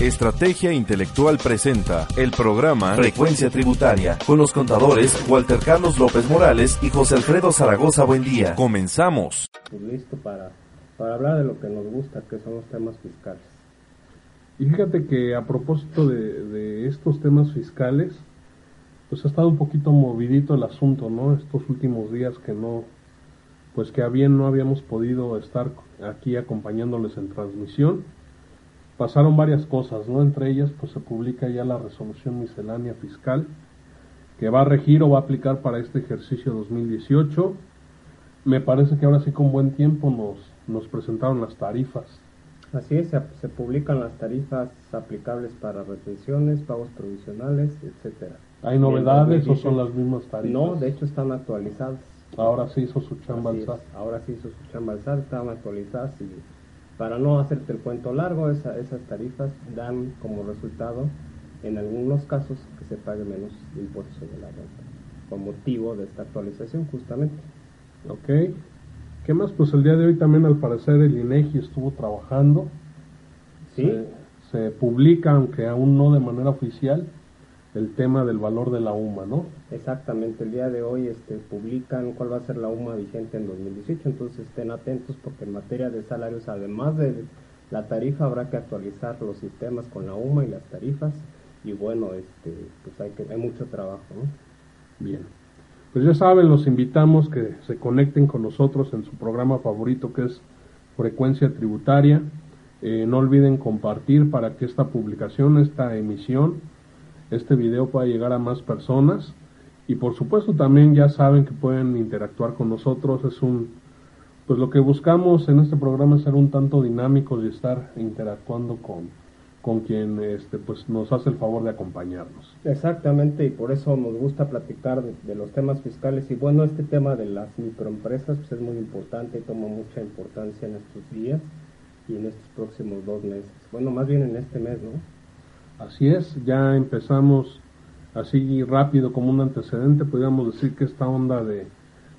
Estrategia Intelectual presenta el programa Frecuencia Tributaria con los contadores Walter Carlos López Morales y José Alfredo Zaragoza Buendía. Comenzamos. Pues listo para, para hablar de lo que nos gusta, que son los temas fiscales. Y fíjate que a propósito de, de estos temas fiscales, pues ha estado un poquito movidito el asunto, ¿no? Estos últimos días que no, pues que a bien no habíamos podido estar aquí acompañándoles en transmisión pasaron varias cosas, ¿no? Entre ellas, pues se publica ya la resolución miscelánea fiscal que va a regir o va a aplicar para este ejercicio 2018. Me parece que ahora sí con buen tiempo nos, nos presentaron las tarifas. Así es, se, se publican las tarifas aplicables para retenciones, pagos provisionales, etcétera. ¿Hay novedades o son las mismas tarifas? No, de hecho están actualizadas. Ahora sí hizo su chamba Así es, Ahora sí hizo su chamba alzar, estaban actualizadas y para no hacerte el cuento largo, esa, esas tarifas dan como resultado, en algunos casos, que se pague menos impuestos sobre la renta, con motivo de esta actualización justamente. Ok. ¿Qué más? Pues el día de hoy también al parecer el INEGI estuvo trabajando. Sí. Se, se publica, aunque aún no de manera oficial, el tema del valor de la UMA, ¿no? Exactamente, el día de hoy este, publican cuál va a ser la UMA vigente en 2018, entonces estén atentos porque en materia de salarios, además de la tarifa, habrá que actualizar los sistemas con la UMA y las tarifas, y bueno, este, pues hay, que, hay mucho trabajo, ¿no? Bien. Pues ya saben, los invitamos que se conecten con nosotros en su programa favorito que es Frecuencia Tributaria. Eh, no olviden compartir para que esta publicación, esta emisión, este video pueda llegar a más personas y por supuesto también ya saben que pueden interactuar con nosotros. Es un pues lo que buscamos en este programa es ser un tanto dinámicos y estar interactuando con con quien este pues nos hace el favor de acompañarnos. Exactamente y por eso nos gusta platicar de, de los temas fiscales. Y bueno este tema de las microempresas pues es muy importante y toma mucha importancia en estos días y en estos próximos dos meses. Bueno más bien en este mes no Así es, ya empezamos así rápido como un antecedente, podríamos decir que esta onda de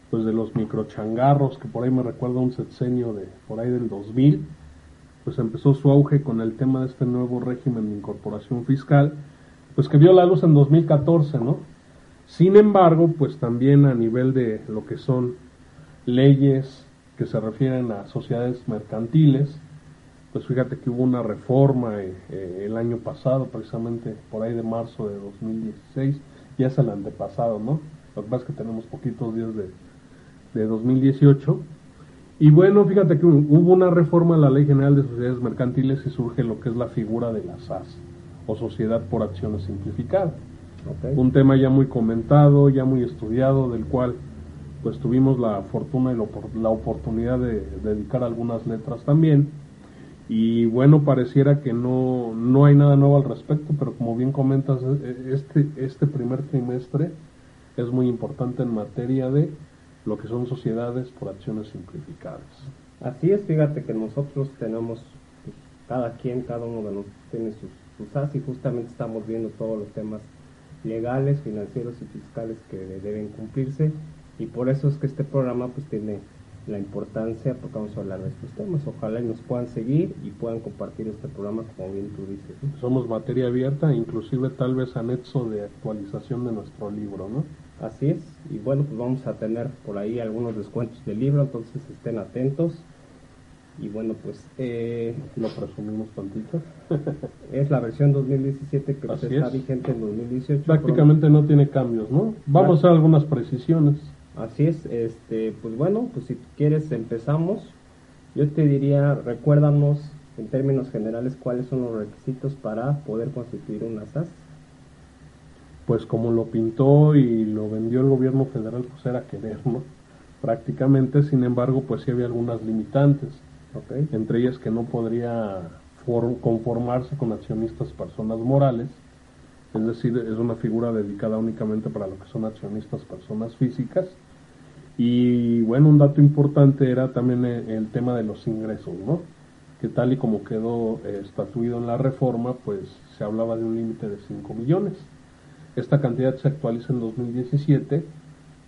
pues de los microchangarros, que por ahí me recuerda un sexenio de por ahí del 2000, pues empezó su auge con el tema de este nuevo régimen de incorporación fiscal, pues que vio la luz en 2014, ¿no? Sin embargo, pues también a nivel de lo que son leyes que se refieren a sociedades mercantiles, pues fíjate que hubo una reforma eh, eh, el año pasado, precisamente por ahí de marzo de 2016, ya es el antepasado, ¿no? Lo que pasa es que tenemos poquitos días de, de 2018. Y bueno, fíjate que hubo una reforma a la Ley General de Sociedades Mercantiles y surge lo que es la figura de la SAS, o Sociedad por Acciones Simplificada. Okay. Un tema ya muy comentado, ya muy estudiado, del cual pues tuvimos la fortuna y la, oportunidad de dedicar algunas letras también y bueno, pareciera que no, no hay nada nuevo al respecto, pero como bien comentas, este, este primer trimestre es muy importante en materia de lo que son sociedades por acciones simplificadas. Así es, fíjate que nosotros tenemos, pues, cada quien, cada uno de nosotros tiene sus, sus as y justamente estamos viendo todos los temas legales, financieros y fiscales que deben cumplirse y por eso es que este programa pues tiene la importancia porque vamos a hablar de estos temas. Ojalá y nos puedan seguir y puedan compartir este programa como bien tú dices. ¿no? Somos materia abierta, inclusive tal vez anexo de actualización de nuestro libro, ¿no? Así es, y bueno, pues vamos a tener por ahí algunos descuentos del libro, entonces estén atentos. Y bueno, pues eh, lo presumimos tantito. es la versión 2017 que pues, está es. vigente en 2018. Prácticamente no tiene cambios, ¿no? Vamos a hacer algunas precisiones. Así es, este, pues bueno, pues si quieres empezamos. Yo te diría, recuérdanos en términos generales cuáles son los requisitos para poder constituir una SAS. Pues como lo pintó y lo vendió el gobierno federal, pues era querer, ¿no? Prácticamente, sin embargo, pues sí había algunas limitantes. Entre ellas que no podría for- conformarse con accionistas personas morales, es decir, es una figura dedicada únicamente para lo que son accionistas personas físicas. Y bueno, un dato importante era también el, el tema de los ingresos, ¿no? Que tal y como quedó eh, estatuido en la reforma, pues se hablaba de un límite de 5 millones. Esta cantidad se actualiza en 2017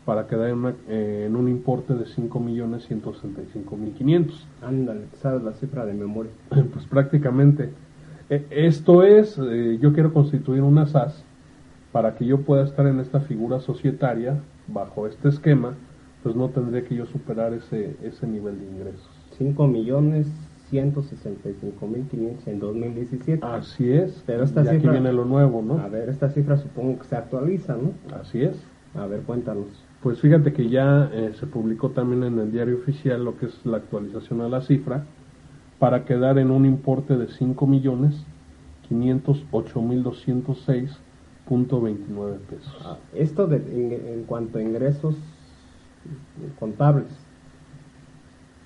para quedar en, una- eh, en un importe de 5 millones 165 mil 500. Ándale, sabes la cifra de memoria. Pues prácticamente. Eh, Esto es, eh, yo quiero constituir una SAS para que yo pueda estar en esta figura societaria bajo este esquema, pues no tendría que yo superar ese, ese nivel de ingresos. 5 millones 165 mil 500 en 2017. Así es. Pero esta y aquí cifra- viene lo nuevo, ¿no? A ver, esta cifra supongo que se actualiza, ¿no? Así es. A ver, cuéntanos. Pues fíjate que ya eh, se publicó también en el diario oficial lo que es la actualización a la cifra para quedar en un importe de 5 millones 508 mil 206.29 pesos. Ah, Esto de, en, en cuanto a ingresos contables.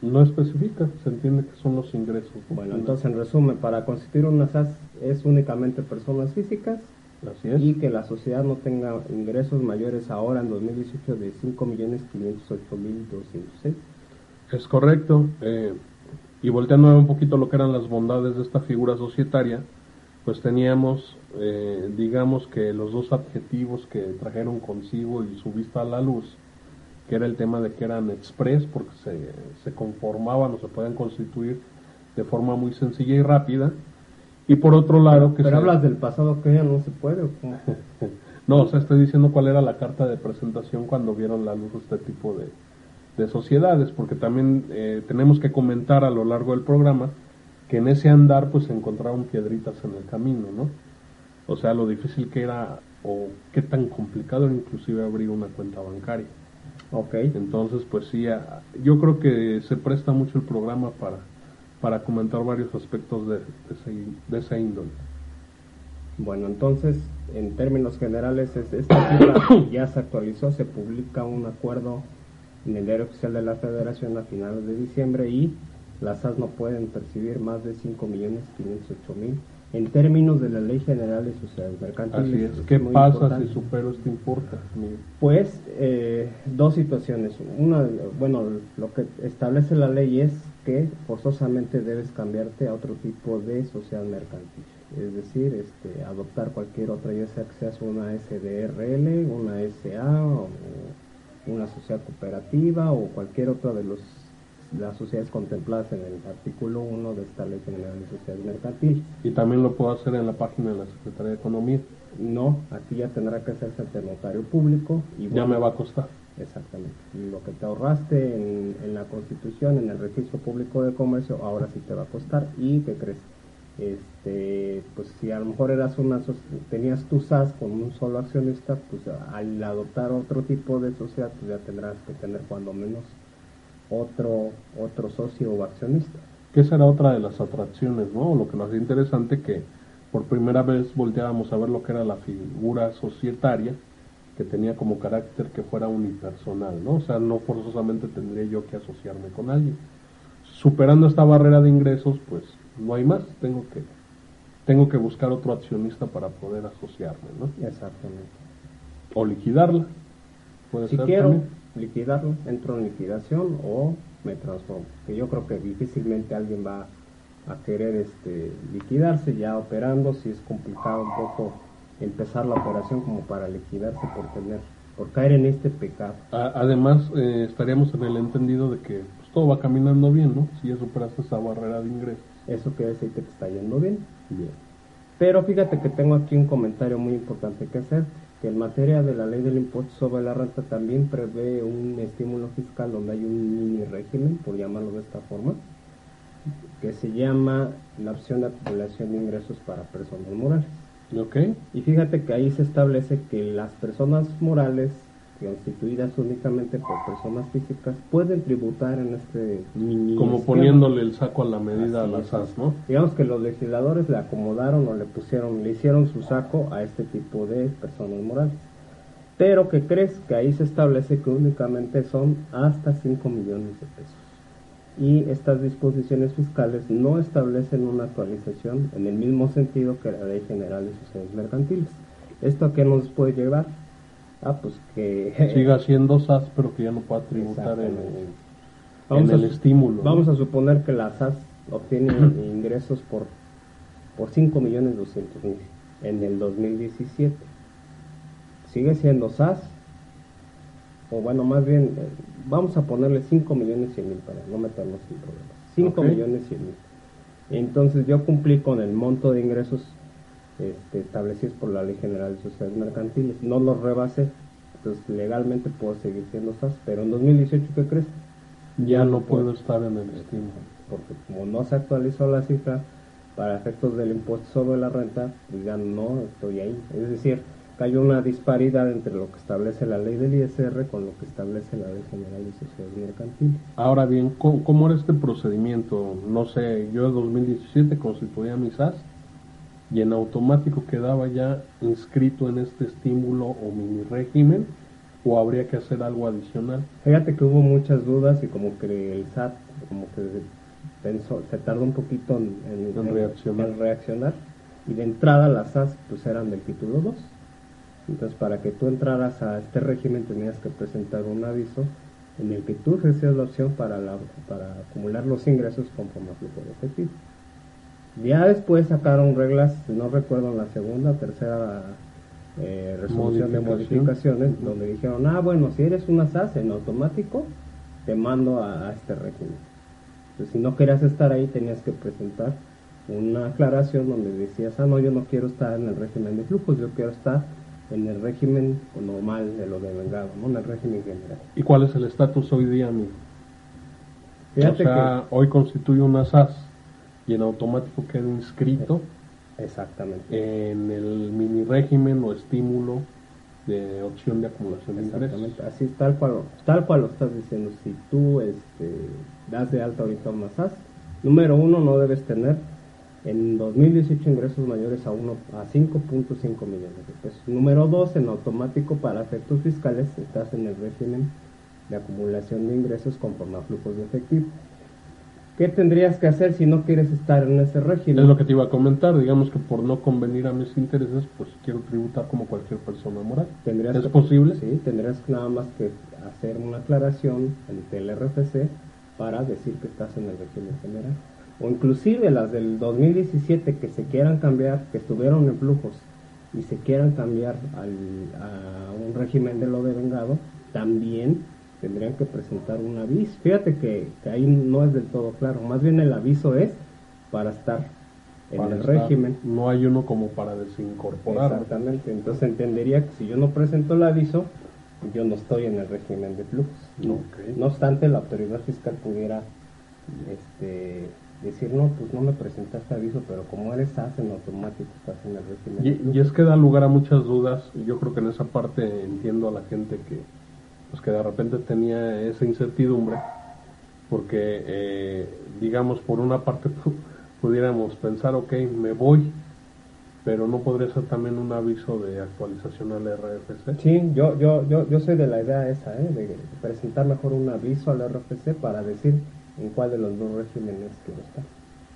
No especifica, se entiende que son los ingresos. ¿no? Bueno, entonces en resumen, para constituir una SAS es únicamente personas físicas Así es. y que la sociedad no tenga ingresos mayores ahora en 2018 de 5 millones 508 mil 206. Es correcto. eh, y volteando un poquito lo que eran las bondades de esta figura societaria, pues teníamos, eh, digamos que los dos adjetivos que trajeron consigo y su vista a la luz, que era el tema de que eran express, porque se, se conformaban o se podían constituir de forma muy sencilla y rápida, y por otro lado que Pero se- hablas del pasado que ya no se puede. ¿o no, o sea, estoy diciendo cuál era la carta de presentación cuando vieron la luz este tipo de, de sociedades, porque también eh, tenemos que comentar a lo largo del programa que en ese andar pues se encontraron piedritas en el camino, ¿no? O sea, lo difícil que era o qué tan complicado era inclusive abrir una cuenta bancaria. Ok. Entonces, pues sí, yo creo que se presta mucho el programa para, para comentar varios aspectos de, de, ese, de esa índole. Bueno, entonces, en términos generales, es, esta cifra ya se actualizó, se publica un acuerdo en el diario oficial de la Federación a finales de diciembre y las SAS no pueden percibir más de 5 millones 508 mil en términos de la Ley General de Sociedades Mercantiles. Así es. ¿Qué pasa importante. si supero este importe? Miguel? Pues eh, dos situaciones. Una, bueno, lo que establece la ley es que forzosamente debes cambiarte a otro tipo de sociedad mercantil. Es decir, este, adoptar cualquier otra, ya sea que seas una SDRL, una SA o una sociedad cooperativa o cualquier otra de los las sociedades contempladas en el artículo 1 de esta ley general de sociedades mercantiles. Y también lo puedo hacer en la página de la Secretaría de Economía. No, aquí ya tendrá que hacerse ante notario público y Ya me va a costar. Exactamente. Lo que te ahorraste en, en la Constitución, en el Registro Público de Comercio, ahora sí te va a costar. ¿Y qué crees? Este, pues si a lo mejor eras una tenías tu SAS con un solo accionista, pues al adoptar otro tipo de sociedad, pues ya tendrás que tener cuando menos otro otro socio o accionista. Que esa era otra de las atracciones, ¿no? Lo que nos hace interesante que por primera vez volteábamos a ver lo que era la figura societaria, que tenía como carácter que fuera unipersonal, ¿no? O sea, no forzosamente tendría yo que asociarme con alguien. Superando esta barrera de ingresos, pues no hay más, tengo que tengo que buscar otro accionista para poder asociarme, ¿no? Exactamente. O liquidarla. Puede Si ser quiero también. liquidarlo, entro en liquidación o me transformo. Que yo creo que difícilmente alguien va a querer este, liquidarse ya operando, si es complicado un poco empezar la operación como para liquidarse por tener, por caer en este pecado. A- Además, eh, estaríamos en el entendido de que pues, todo va caminando bien, ¿no? Si ya superaste esa barrera de ingresos. Eso quiere decir que te está yendo bien. Bien. Pero fíjate que tengo aquí un comentario muy importante que hacer, que en materia de la ley del impuesto sobre la renta también prevé un estímulo fiscal donde hay un mini régimen, por llamarlo de esta forma, que se llama la opción de acumulación de ingresos para personas morales. ¿Ok? Y fíjate que ahí se establece que las personas morales constituidas únicamente por personas físicas pueden tributar en este mini Como esquema. poniéndole el saco a la medida Así a las SAS, ¿no? Digamos que los legisladores le acomodaron o le pusieron, le hicieron su saco a este tipo de personas morales. Pero que crees que ahí se establece que únicamente son hasta 5 millones de pesos. y estas disposiciones fiscales no establecen una actualización en el mismo sentido que la Ley General de Sociedades Mercantiles. ¿Esto a qué nos puede llevar? Ah, pues que... Siga siendo SAS, pero que ya no pueda tributar en el, Vamos en el a- estímulo. ¿no? Vamos a suponer que la SAS obtiene ingresos por, por 5 millones 200 mil en el 2017. Sigue siendo SAS, o bueno, más bien, eh, vamos a ponerle 5 millones 100 mil para no meternos en problemas. 5 Ok. millones 100 mil. Entonces yo cumplí con el monto de ingresos este, establecidos por la Ley General de Sociedades Mercantiles. No los rebasé, entonces legalmente puedo seguir siendo SAS, pero en 2018, ¿qué crees? ya no puedo estar en el estímulo. porque como no se actualizó la cifra para efectos del impuesto sobre la renta, pues ya no estoy ahí. Es decir, hay una disparidad entre lo que establece la ley del ISR con lo que establece la ley general de sociedades mercantiles. Ahora bien, ¿cómo, cómo era este procedimiento? No sé, yo en 2017 constituía mi SAS y en automático quedaba ya inscrito en este estímulo o mini régimen o habría que hacer algo adicional. Fíjate que hubo muchas dudas y como que el SAT como que pensó, se tardó un poquito en, en- En reaccionar. en reaccionar. y de entrada las SAS pues eran del título 2. Entonces para que tú entraras a este régimen tenías que presentar un aviso en el que tú recibías la opción para, la, para acumular los ingresos conforme a flujo de efectivo. Ya después sacaron reglas, no recuerdo en la segunda tercera eh, resolución de modificaciones, donde dijeron, ah, bueno, si eres una SAS en automático, te mando a, a este régimen. Entonces, si no querías estar ahí, tenías que presentar una aclaración donde decías, ah, no, yo no quiero estar en el régimen de flujos, yo quiero estar en el régimen normal de lo de vengado, ¿no? en el régimen general. ¿Y cuál es el estatus hoy día, amigo? Fíjate o sea, hoy constituye una SAS y en automático queda inscrito exactamente. en el mini régimen o estímulo de opción de acumulación de ingresos. Exactamente, así tal cual, tal cual lo estás diciendo. Si tú este, das de alta ahorita una SAS, número uno, no debes tener en 2018 ingresos mayores a, uno, a 5.5 millones de pesos. Número dos, en automático para efectos fiscales, estás en el régimen de acumulación de ingresos conforme a flujos de efectivo. ¿Qué tendrías que hacer si no quieres estar en ese régimen? Es lo que te iba a comentar, digamos que por no convenir a mis intereses, pues quiero tributar como cualquier persona moral. Tendrías ¿Es que- posible? Sí, tendrías nada más que hacer una aclaración ante el RFC para decir que estás en el régimen general. O inclusive las del 2017 que se quieran cambiar, que estuvieron en flujos y se quieran cambiar al- a un régimen de lo devengado, también tendrían que presentar un aviso. Fíjate que, que ahí no es del todo claro, más bien el aviso es para estar en Para el estar- régimen. No hay uno como para desincorporar. Exactamente, entonces entendería que si yo no presento el aviso, yo no estoy en el régimen de flujos. ¿no? No obstante, la autoridad fiscal pudiera este, decir, no, pues no me presentaste aviso, pero como eres SAS en automático, estás en el régimen de Y, flujos. y es que da lugar a muchas dudas. Yo creo que en esa parte entiendo a la gente que, pues que de repente tenía esa incertidumbre, porque, eh, digamos, por una parte pu- pudiéramos pensar, ok, me voy, pero no podría ser también un aviso de actualización al RFC. Sí, yo, yo, yo, yo soy de la idea esa, ¿eh? de presentar mejor un aviso al RFC para decir en cuál de los dos regímenes quiero estar.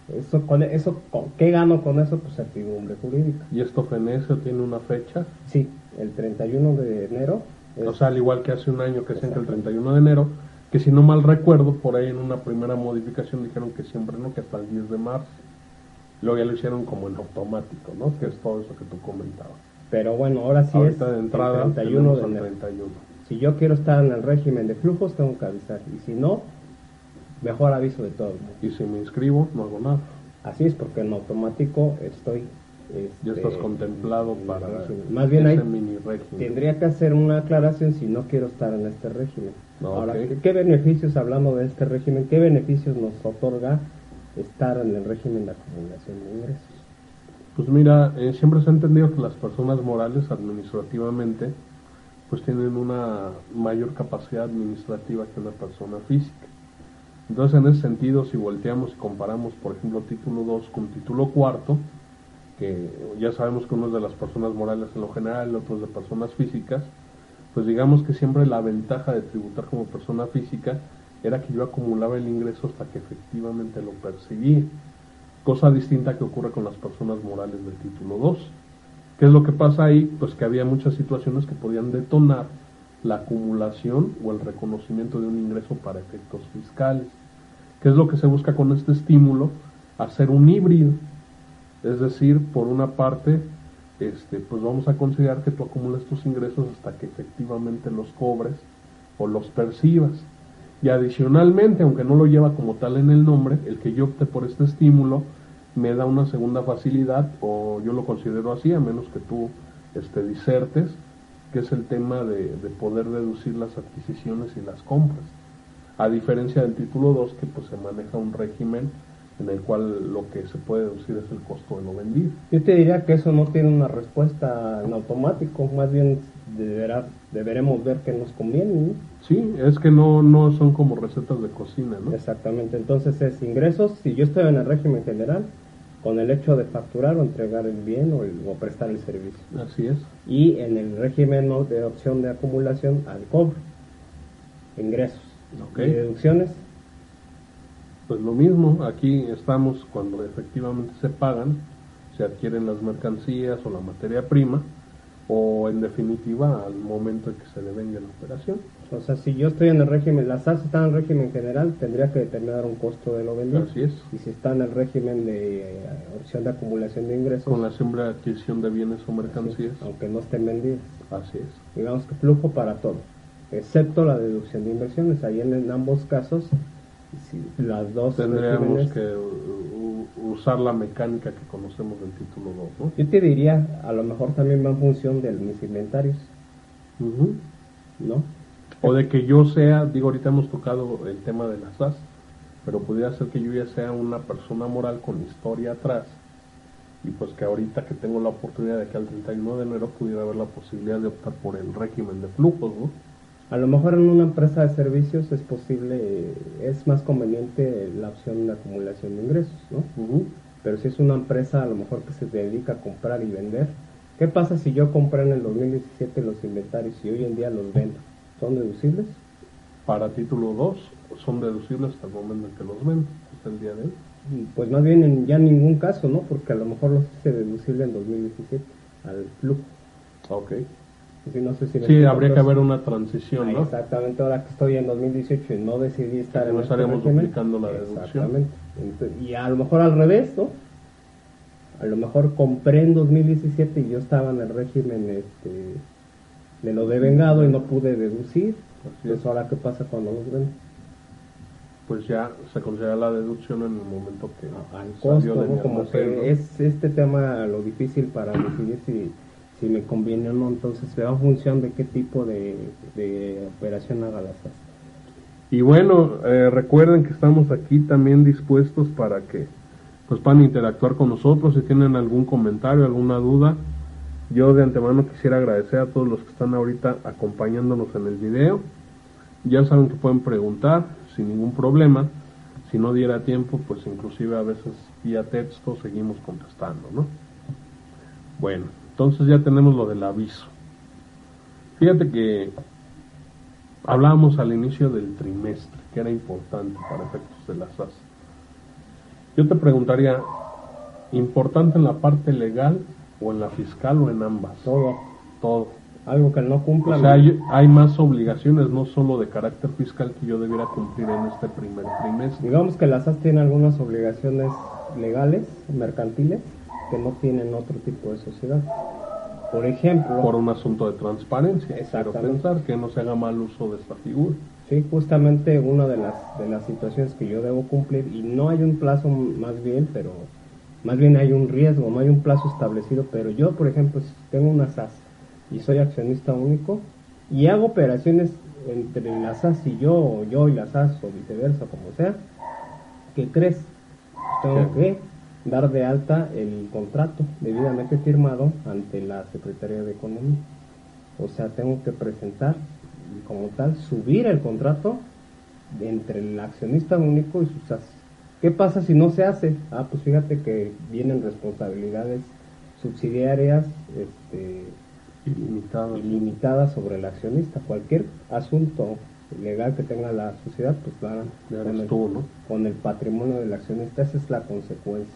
Eso, con, eso, con, ¿Qué gano con eso? Pues certidumbre jurídica. Y esto fenece o tiene una fecha, Sí, el 31 de enero. Es- o sea, al igual que hace un año que decían que el 31 de enero, que si no mal recuerdo, por ahí en una primera modificación dijeron que siempre no, que hasta el 10 de marzo. Luego ya lo hicieron como en automático, ¿no? Que es todo eso que tú comentabas. pero bueno, ahora sí Ahorita es de entrada el 31 tenemos de enero. 31. Si yo quiero estar en el régimen de flujos, tengo que avisar. Y si no, mejor aviso de todo. ¿no? Y si me inscribo, no hago nada. Así es, porque en automático estoy. Ya este, estás contemplado para. Más bien ese ahí mini régimen. tendría que hacer una aclaración si no quiero estar en este régimen. No, Ahora, ok. ¿qué, qué beneficios, hablando de este régimen, qué beneficios nos otorga estar en el régimen de acumulación de ingresos? Pues mira, eh, siempre se ha entendido que las personas morales administrativamente pues tienen una mayor capacidad administrativa que una persona física. Entonces en ese sentido, si volteamos y comparamos, por ejemplo, título 2 con título cuarto, que ya sabemos que uno es de las personas morales en lo general, otro es de personas físicas, pues digamos que siempre la ventaja de tributar como persona física era que yo acumulaba el ingreso hasta que efectivamente lo percibí. Cosa distinta que ocurre con las personas morales del título 2. ¿Qué es lo que pasa ahí? Pues que había muchas situaciones que podían detonar la acumulación o el reconocimiento de un ingreso para efectos fiscales. ¿Qué es lo que se busca con este estímulo? Hacer un híbrido. Es decir, por una parte, este, pues vamos a considerar que tú acumulas tus ingresos hasta que efectivamente los cobres o los percibas. Y adicionalmente, aunque no lo lleva como tal en el nombre, el que yo opte por este estímulo me da una segunda facilidad, o yo lo considero así, a menos que tú este, disertes, que es el tema de, de poder deducir las adquisiciones y las compras. A diferencia del título 2, que pues se maneja un régimen en el cual lo que se puede deducir es el costo de lo vendido. Yo te diría que eso no tiene una respuesta en automático, más bien deberá, deberemos ver qué nos conviene. ¿no? Sí, es que no, no son como recetas de cocina, ¿no? Exactamente, entonces es ingresos, si yo estoy en el régimen general, con el hecho de facturar o entregar el bien o, el- o prestar el servicio. Así es. Y en el régimen de opción de acumulación al cobro, ingresos. Ok. Y deducciones, Pues lo mismo, aquí estamos cuando efectivamente se pagan, se adquieren las mercancías o la materia prima, o en definitiva al momento en que se devenga la operación. o sea, si yo estoy en el régimen, las SAS están en el régimen general, tendría que determinar un costo de lo vendido. Así es. Y si está en el régimen de eh, opción de acumulación de ingresos, Con la siembra de adquisición de bienes o mercancías. aunque no estén vendidas. Así es. digamos que flujo para todo, excepto la deducción de inversiones. Ahí en, en ambos casos, las dos Tendríamos que usar la mecánica que conocemos del título 2, ¿no? Yo te diría, a lo mejor también va en función de mis inventarios. ¿no? O de que yo sea, digo, ahorita hemos tocado el tema de las SAS, pero pudiera ser que yo ya sea una persona moral con historia atrás y pues que ahorita que tengo la oportunidad de que al 31 de enero pudiera haber la posibilidad de optar por el régimen de flujos, ¿no? A lo mejor en una empresa de servicios es posible, es más conveniente la opción de acumulación de ingresos, ¿no? Pero si es una empresa a lo mejor que se dedica a comprar y vender, ¿qué pasa si yo compré en el 2017 los inventarios y hoy en día los vendo? ¿Son deducibles? Para título 2 son deducibles hasta el momento en que los ven, hasta el día de hoy. Pues más bien en ya ningún caso, ¿no? Porque a lo mejor los hice deducible en 2017 al flujo. Ok. Sí, no sé si Sí, habría que haber una transición, Ah, ¿no? Exactamente, ahora que estoy en 2018 y no decidí estar Que en no este estaríamos duplicando la deducción. Exactamente. Entonces, y a lo mejor al revés, ¿no? A lo mejor compré en 2017 y yo estaba en el régimen este, de lo de vengado y no pude deducir. Entonces, es. ahora qué pasa cuando los vendo? Pues ya se considera la deducción en el momento que Al salió costo, de ¿no? Como ¿no? que es este tema lo difícil para decidir si, si me conviene o no. Entonces, se va en función de qué tipo de, de operación haga la SAS. Y bueno, eh, recuerden que estamos aquí también dispuestos para que pues puedan interactuar con nosotros si tienen algún comentario, alguna duda. Yo de antemano quisiera agradecer a todos los que están ahorita acompañándonos en el video. Ya saben que pueden preguntar sin ningún problema. Si no diera tiempo, pues inclusive a veces vía texto seguimos contestando, ¿no? Bueno, entonces ya tenemos lo del aviso. Fíjate que hablábamos al inicio del trimestre, que era importante para efectos de la SAS. Yo te preguntaría, ¿importante en la parte legal o en la fiscal o en ambas? Todo, Todo. algo que no cumpla. O sea, hay, hay más obligaciones, no solo de carácter fiscal, que yo debiera cumplir en este primer trimestre. Digamos que la SAS tiene algunas obligaciones legales, mercantiles, que no tienen otro tipo de sociedad. Por ejemplo, Por un asunto de transparencia. Quiero pensar que no se haga mal uso de esta figura. sí, justamente una de las, de las situaciones que yo debo cumplir, y no hay un plazo más bien, pero más bien hay un riesgo, no hay un plazo establecido, pero yo, por ejemplo, si tengo una SAS y soy accionista único y hago operaciones entre la SAS y yo, o yo y la SAS, o viceversa, como sea, ¿qué crees? Tengo que dar de alta el contrato debidamente firmado ante la Secretaría de Economía. O sea, tengo que presentar y como tal subir el contrato de entre el accionista único y sus SAS. ¿Qué pasa si no se hace? Ah, pues fíjate que vienen responsabilidades subsidiarias este, ilimitadas sobre el accionista. Cualquier asunto legal que tenga la sociedad, pues Ya con eres el, tú, ¿no? con el patrimonio del accionista. Esa es la consecuencia.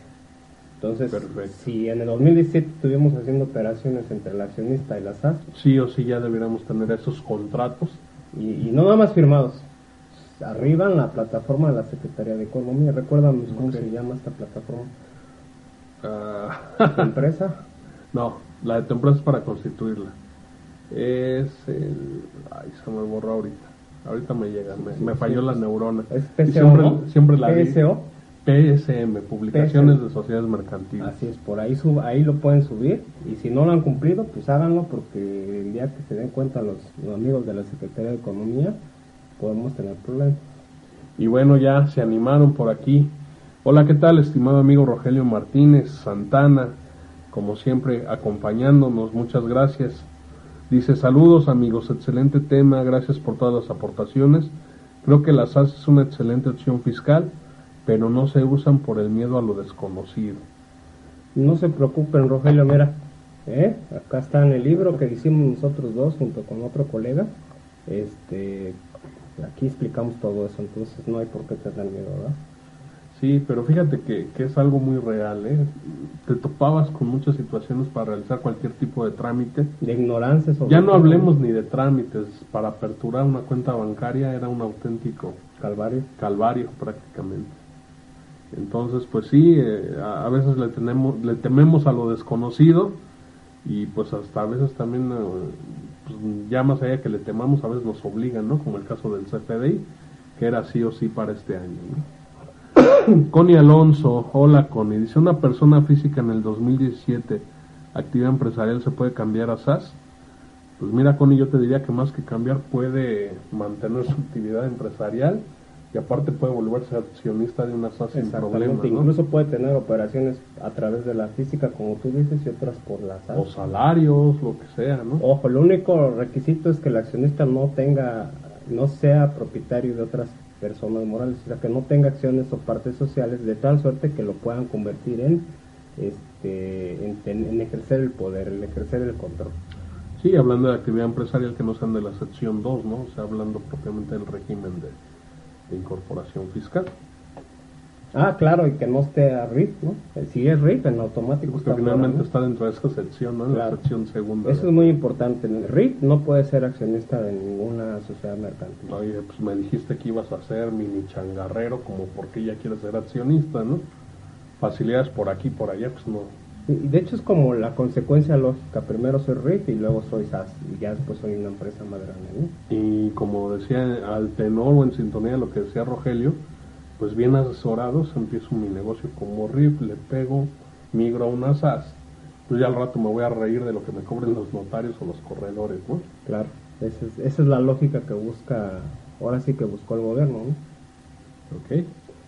Entonces, Perfecto. si en el 2017 estuvimos haciendo operaciones entre el accionista y la SAS, Sí o sí ya deberíamos tener esos contratos. y, y no nada más firmados, arriba en la plataforma de la Secretaría de Economía, recuérdame cómo Ok. se llama esta plataforma, Ah, ¿Tu empresa, no, la de tu empresa es para constituirla. Es el... Ay, se me borró ahorita. Ahorita me llega, me, Sí, me sí, falló sí. la neurona. es Y PSO, siempre, ¿no? siempre la PSO. PSM, Publicaciones PSM. de Sociedades Mercantiles. Así es, por ahí sub, ahí lo pueden subir y si no lo han cumplido, pues háganlo porque el día que se den cuenta los, los amigos de la Secretaría de Economía, podemos tener problemas. Y bueno, ya se animaron por aquí. Hola, ¿qué tal, estimado amigo Rogelio Martínez Santana? Como siempre, acompañándonos, muchas gracias. Dice, saludos amigos, excelente tema, gracias por todas las aportaciones. Creo que la SAS es una excelente opción fiscal, pero no se usan por el miedo a lo desconocido. No se preocupen, Rogelio, mira, ¿eh? acá está en el libro que hicimos nosotros dos junto con otro colega. Este, aquí explicamos todo eso, entonces no hay por qué tener miedo, ¿verdad? Sí, pero fíjate que, que es algo muy real, ¿eh? Te topabas con muchas situaciones para realizar cualquier tipo de trámite. De ignorancia sobre Ya no hablemos ni de trámites. Para aperturar una cuenta bancaria era un auténtico Calvario. calvario prácticamente. Entonces, pues sí, eh, a, veces le, tenemos, le tememos a lo desconocido y pues hasta a veces también, eh, pues, ya más allá que le temamos, a veces nos obligan, ¿no? Como el caso del CFDI, que era sí o sí para este año, ¿no? Connie Alonso, hola Connie, dice una persona física en el 2017, actividad empresarial, ¿se puede cambiar a SAS? Pues mira, Connie, yo te diría que más que cambiar puede mantener su actividad empresarial y aparte puede volverse accionista de una SAS sin problema, ¿no? incluso puede tener operaciones a través de la física, como tú dices, y otras por la SAS. O salarios, lo que sea, ¿no? Ojo, el único requisito es que el accionista no tenga, no sea propietario de otras personas morales, o sea, que no tenga acciones o partes sociales de tal suerte que lo puedan convertir en, este, en, en ejercer el poder, en ejercer el control. Sí, hablando de actividad empresarial que no sean de la sección 2, ¿no? O sea, hablando propiamente del régimen de, de incorporación fiscal. Ah, claro, y que no esté a RIF, ¿no? Eh, Si es RIF, en automático Porque está fuera, finalmente ¿no? está dentro de esa sección, ¿no? En Claro. la sección segunda. Eso de- es muy importante. El RIF no puede ser accionista de ninguna sociedad mercantil. Oye, pues me dijiste que ibas a ser mini changarrero, como porque ya quieres ser accionista, ¿no? Facilidades por aquí, por allá, pues no. De hecho es como la consecuencia lógica. Primero soy RIF y luego soy SAS. Y ya después soy una empresa más grande, ¿no? Y como decía al tenor o en sintonía de lo que decía Rogelio, pues bien asesorados empiezo mi negocio como RIF, le pego, migro a una SAS, pues ya al rato me voy a reír de lo que me cobren los notarios o los corredores, ¿no? Claro. Esa es, esa es la lógica que busca, ahora sí que buscó el gobierno, ¿no? ¿Ok?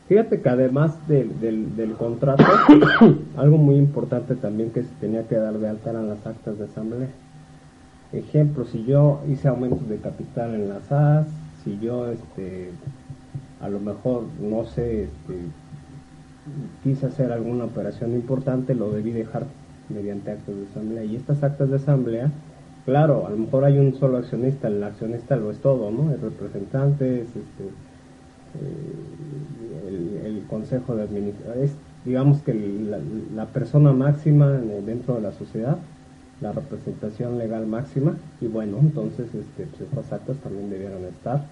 Fíjate que además del, del, del contrato, algo muy importante también que se tenía que dar de alta eran las actas de asamblea. Ejemplo, si yo hice aumentos de capital en la SAS, si yo este a lo mejor no sé, este, quise hacer alguna operación importante, lo debí dejar mediante actas de asamblea. Y estas actas de asamblea, claro, a lo mejor hay un solo accionista, el accionista lo es todo, ¿no? El representante, es este, el, el consejo de administración, es digamos que la, la persona máxima en- dentro de la sociedad, la representación legal máxima, y bueno, entonces este, pues estas actas también debieron estar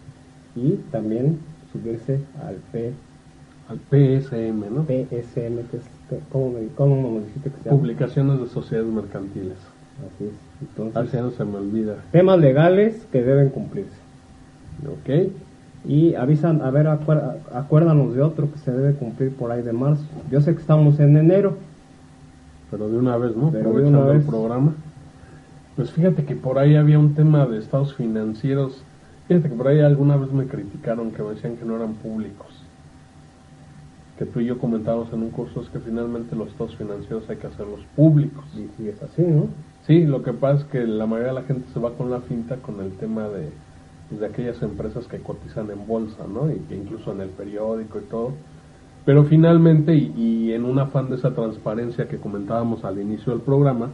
y también subirse al P, Al PSM, ¿no? PSM, que es, ¿cómo, me, ¿cómo me dijiste que se llama? Publicaciones de sociedades mercantiles. Así es. Entonces, Así no se me olvida. temas legales que deben cumplirse. ¿Ok? Y avisan, a ver, acuérdanos de otro que se debe cumplir por ahí de marzo. Yo sé que estamos en enero, Pero de una vez, ¿no? Pero de una el vez. programa. Pues fíjate que por ahí había un tema de estados financieros. Fíjate que por ahí alguna vez me criticaron que me decían que no eran públicos. Que tú y yo comentábamos en un curso es que finalmente los estados financieros hay que hacerlos públicos. y si es así, ¿no? Sí, lo que pasa es que la mayoría de la gente se va con la finta con el tema de, de aquellas empresas que cotizan en bolsa, ¿no? Y que incluso en el periódico y todo. Pero finalmente, y, y en un afán de esa transparencia que comentábamos al inicio del programa,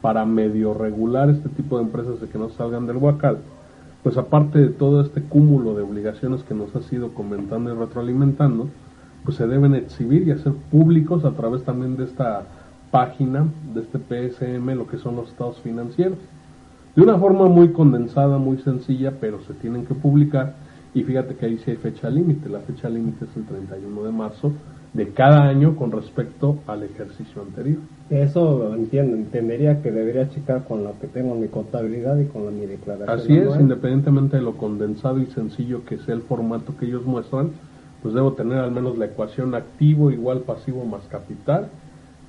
para medio regular este tipo de empresas de que no salgan del huacal, pues aparte de todo este cúmulo de obligaciones que nos ha ido comentando y retroalimentando, pues se deben exhibir y hacer públicos a través también de esta página, de este PSM, lo que son los estados financieros. De una forma muy condensada, muy sencilla, pero se tienen que publicar y fíjate que ahí sí hay fecha límite, la fecha límite es el 31 de marzo de cada año con respecto al ejercicio anterior. Eso entiendo, entendería que debería checar con lo que tengo en mi contabilidad y con mi declaración. Así es, independientemente de lo condensado y sencillo que sea el formato que ellos muestran, pues debo tener al menos la ecuación activo igual pasivo más capital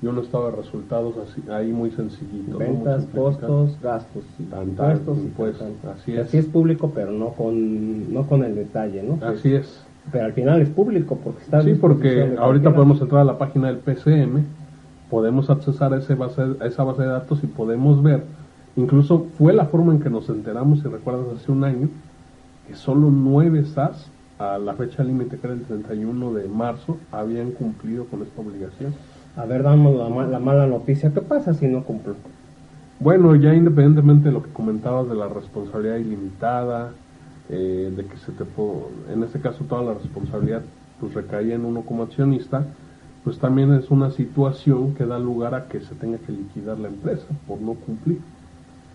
y un estado de resultados así, ahí muy sencillito. Ventas, costos, gastos, impuestos, impuestos así es. Así es público, pero no con, no con el detalle, ¿no? Así es. Pero al final es público porque está... Sí, porque ahorita podemos entrar a la página del PCM, podemos accesar a, ese base, a esa base de datos y podemos ver, incluso fue la forma en que nos enteramos, si recuerdas, hace un año, que solo nueve SAS a la fecha límite que era el 31 de marzo habían cumplido con esta obligación. A ver, damos la, la mala noticia, ¿qué pasa si no cumplo? Bueno, ya independientemente de lo que comentabas de la responsabilidad ilimitada, eh, de que se te en este caso toda la responsabilidad pues recaía en uno como accionista, pues también es una situación que da lugar a que se tenga que liquidar la empresa por no cumplir.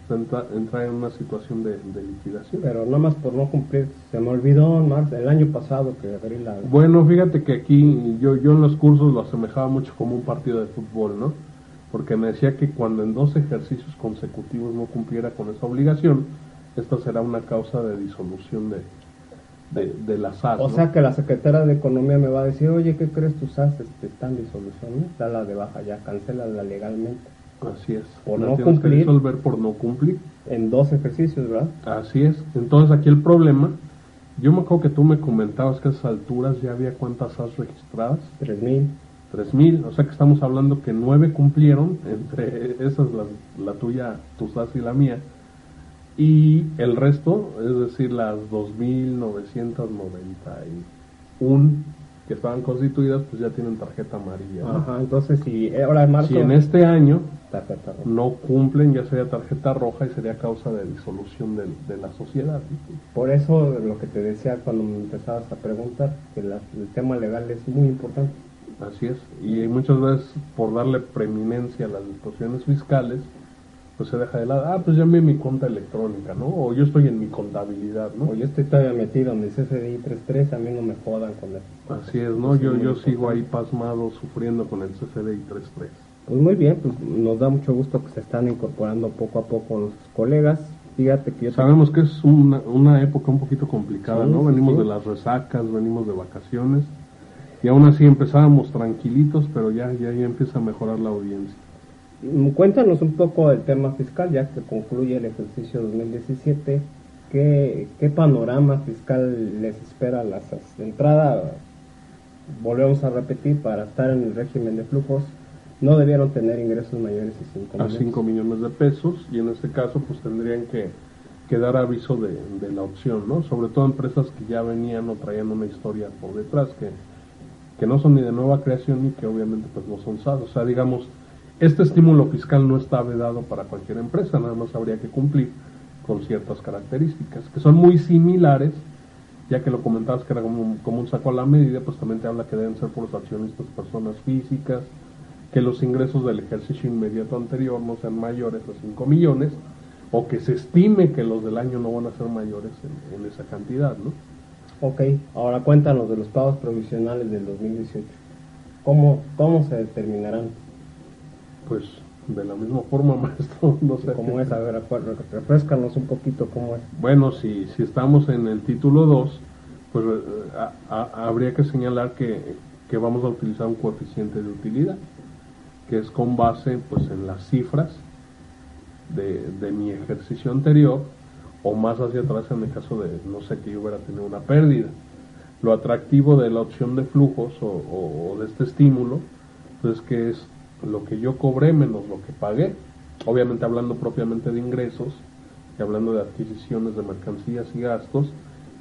Entra, entra en una situación de, liquidación. Pero nada más por no cumplir, se me olvidó marzo, el año pasado que abrí la... Bueno, fíjate que aquí yo, yo en los cursos lo asemejaba mucho como un partido de fútbol, ¿no? Porque me decía que cuando en dos ejercicios consecutivos no cumpliera con esa obligación, esta será una causa de disolución de, de, la SAS. O sea que la secretaria de Economía me va a decir, oye, ¿qué crees tu SAS este, está en disolución? Dala de baja ya, cancélala legalmente. Así es. Por no cumplir. resolver por no cumplir. En dos ejercicios, ¿verdad? Así es. Entonces aquí el problema, yo me acuerdo que tú me comentabas que a esas alturas ya había cuántas SAS registradas. Tres mil. Tres mil, o sea que estamos hablando que nueve cumplieron, entre esas la, la tuya, tu SAS y la mía y el resto, es decir, las 2.991 que estaban constituidas, pues ya tienen tarjeta amarilla. Ajá, entonces si ahora en marzo... Si en este año no cumplen, ya sería tarjeta roja y sería causa de disolución de, la sociedad. Por eso lo que te decía cuando me empezabas a preguntar, que el tema legal es muy importante. Así es, y muchas veces por darle preeminencia a las disposiciones fiscales, pues se deja de lado, ah, pues llame mi cuenta electrónica, ¿no? O yo estoy en mi contabilidad, ¿no? O yo estoy todavía metido en mi CFDI 33, a mí no me jodan con eso. Así es, ¿no? yo yo sigo ahí pasmado, sufriendo con el CFDI 33. Pues muy bien, pues nos da mucho gusto que se están incorporando poco a poco nuestros colegas. Fíjate que Sabemos que es una, una época un poquito complicada, ¿no? Venimos de las resacas, venimos de vacaciones. Y aún así empezábamos tranquilitos, pero ya, ya, ya empieza a mejorar la audiencia. Cuéntanos un poco del tema fiscal, ya que concluye el ejercicio 2017. ¿Qué, qué panorama fiscal les espera a las de entrada? Volvemos a repetir, para estar en el régimen de flujos, no debieron tener ingresos mayores de 5 millones. A 5 millones de pesos, y en este caso, pues tendrían que, que dar aviso de, de, la opción, ¿no? Sobre todo empresas que ya venían o traían una historia por detrás, que, que no son ni de nueva creación y que obviamente pues no son SAD. O sea, digamos, este estímulo fiscal no está vedado para cualquier empresa, nada más habría que cumplir con ciertas características, que son muy similares, ya que lo comentabas que era como un, saco a la medida, pues también te habla que deben ser por los accionistas personas físicas, que los ingresos del ejercicio inmediato anterior no sean mayores a 5 millones, o que se estime que los del año no van a ser mayores en, en esa cantidad, ¿no? Ok, ahora cuéntanos de los pagos provisionales del 2018. ¿Cómo, cómo se determinarán? Pues de la misma forma, maestro, no sé. ¿Cómo es? A ver, refrescanos un poquito cómo es. Bueno, si, si estamos en el título 2, pues eh, habría que señalar que, que, vamos a utilizar un coeficiente de utilidad, que es con base pues en las cifras de, de mi ejercicio anterior o más hacia atrás en el caso de, no sé, que yo hubiera tenido una pérdida. Lo atractivo de la opción de flujos o, o de este estímulo, pues que es lo que yo cobré menos lo que pagué, obviamente hablando propiamente de ingresos y hablando de adquisiciones de mercancías y gastos,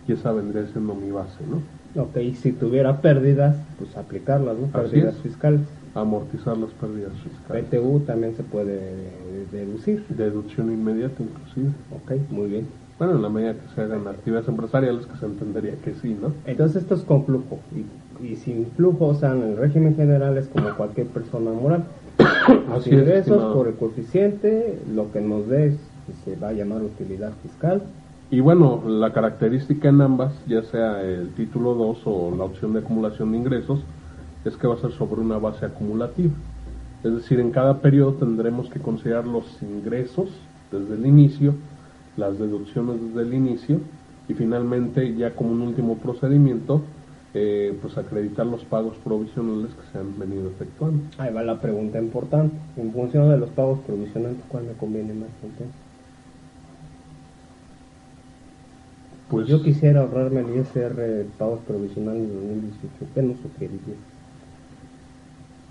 y esa vendría siendo mi base, ¿no? Ok, si tuviera pérdidas, pues aplicarlas, ¿no? Pérdidas fiscales. Amortizar las pérdidas fiscales. PTU también se puede deducir. Deducción inmediata, inclusive. Ok, muy bien. Bueno, en la medida que se hagan actividades empresariales, que se entendería que sí, ¿no? Entonces esto es con flujo. Y, y sin flujo, o sea, en el régimen general es como cualquier persona moral. Los es, ingresos por el coeficiente, lo que nos dé es- se va a llamar utilidad fiscal. Y bueno, la característica en ambas, ya sea el título 2 o la opción de acumulación de ingresos, es que va a ser sobre una base acumulativa. Es decir, en cada periodo tendremos que considerar los ingresos desde el inicio, las deducciones desde el inicio y finalmente ya como un último procedimiento, eh, pues acreditar los pagos provisionales que se han venido efectuando. Ahí va la pregunta importante. En función de los pagos provisionales, ¿cuál me conviene más entonces? Pues Yo quisiera ahorrarme el ISR de pagos provisionales en 2018. ¿Qué nos sugeriría?